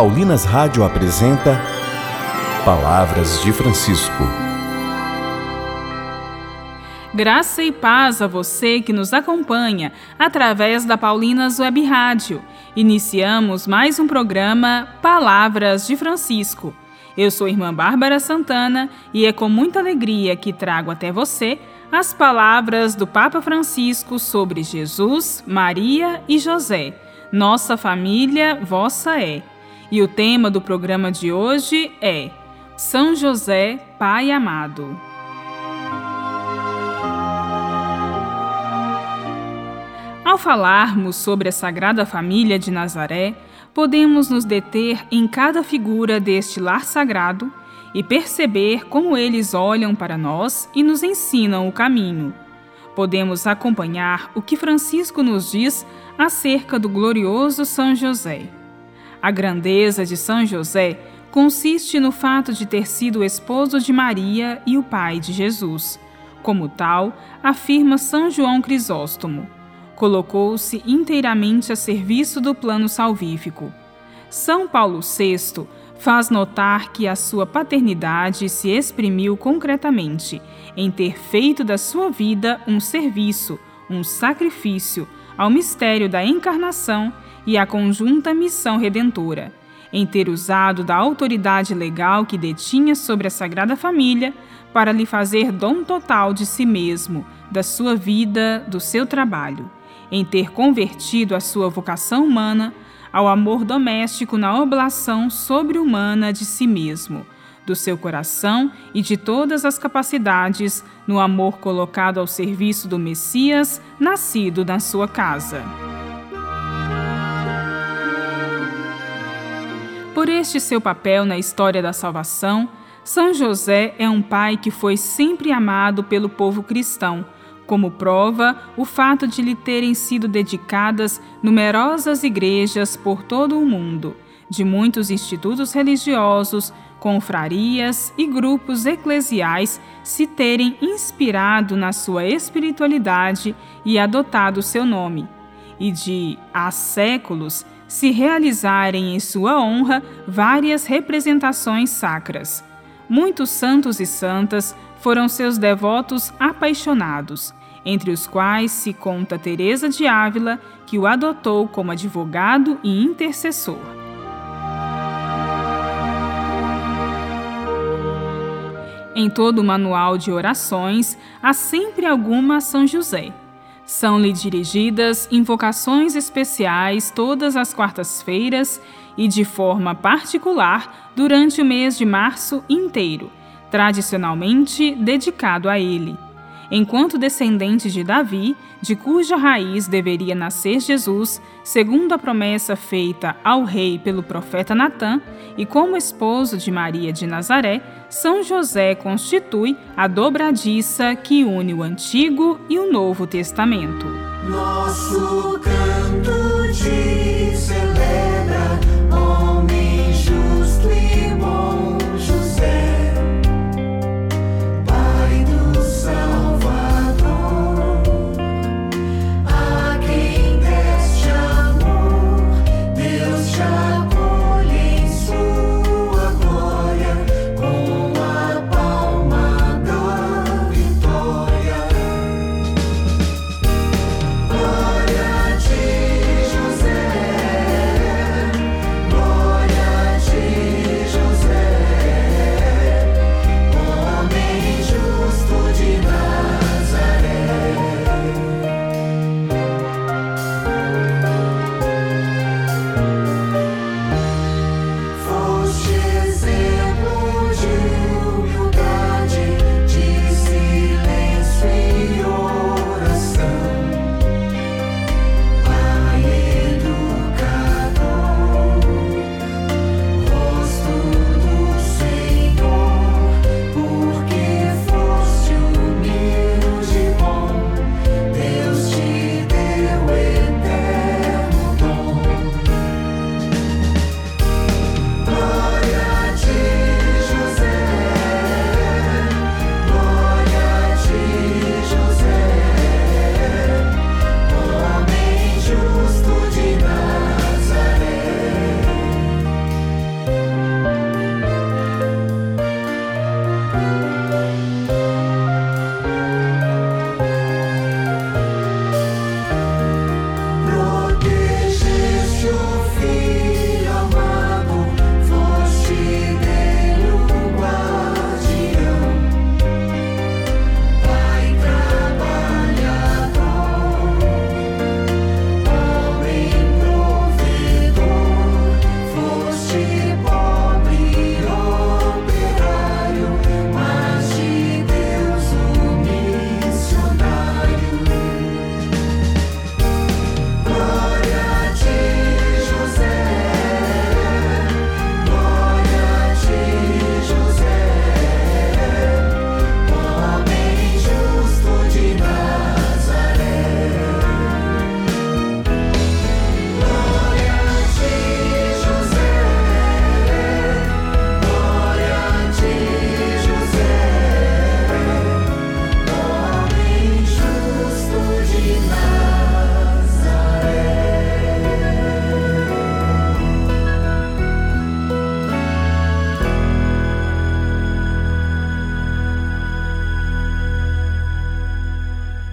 Paulinas Rádio apresenta Palavras de Francisco. Graça e paz a você que nos acompanha através da Paulinas Web Rádio. Iniciamos mais um programa Palavras de Francisco. Eu sou irmã Bárbara Santana e é com muita alegria que trago até você as palavras do Papa Francisco sobre Jesus, Maria e José. Nossa família, vossa é. E o tema do programa de hoje é São José, Pai amado. Ao falarmos sobre a Sagrada Família de Nazaré, podemos nos deter em cada figura deste lar sagrado e perceber como eles olham para nós e nos ensinam o caminho. Podemos acompanhar o que Francisco nos diz acerca do glorioso São José. A grandeza de São José consiste no fato de ter sido o esposo de Maria e o pai de Jesus. Como tal, afirma São João Crisóstomo, colocou-se inteiramente a serviço do plano salvífico. São Paulo VI faz notar que a sua paternidade se exprimiu concretamente em ter feito da sua vida um serviço, um sacrifício ao mistério da encarnação e à conjunta missão redentora, em ter usado da autoridade legal que detinha sobre a Sagrada Família para lhe fazer dom total de si mesmo, da sua vida, do seu trabalho, em ter convertido a sua vocação humana ao amor doméstico na oblação sobre-humana de si mesmo, do seu coração e de todas as capacidades no amor colocado ao serviço do Messias, nascido na sua casa. Por este seu papel na história da salvação, São José é um pai que foi sempre amado pelo povo cristão como prova o fato de lhe terem sido dedicadas numerosas igrejas por todo o mundo, de muitos institutos religiosos, confrarias e grupos eclesiais se terem inspirado na sua espiritualidade e adotado seu nome, e de, há séculos, se realizarem em sua honra várias representações sacras. Muitos santos e santas foram seus devotos apaixonados entre os quais se conta Teresa de Ávila, que o adotou como advogado e intercessor. Em todo o manual de orações há sempre alguma a São José. São-lhe dirigidas invocações especiais todas as quartas-feiras e de forma particular durante o mês de março inteiro, tradicionalmente dedicado a ele enquanto descendente de Davi, de cuja raiz deveria nascer Jesus, segundo a promessa feita ao rei pelo profeta Natã, e como esposo de Maria de Nazaré, São José constitui a dobradiça que une o Antigo e o Novo Testamento. Nosso canto te celebra,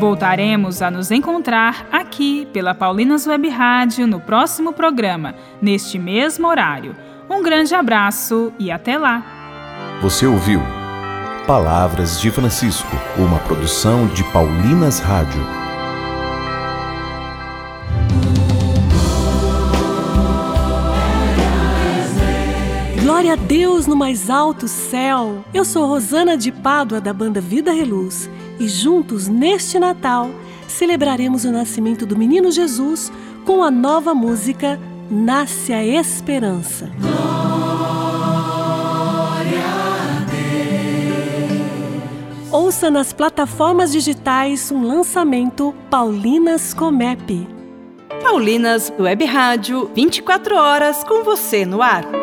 Voltaremos a nos encontrar aqui pela Paulinas Web Rádio no próximo programa, neste mesmo horário. Um grande abraço e até lá! Você ouviu Palavras de Francisco, uma produção de Paulinas Rádio. Glória a Deus no mais alto céu. Eu sou Rosana de Pádua da banda Vida Reluz e juntos neste Natal celebraremos o nascimento do menino Jesus com a nova música Nasce a Esperança. Ouça nas plataformas digitais um lançamento Paulinas Comep. Paulinas Web Rádio, 24 horas com você no ar.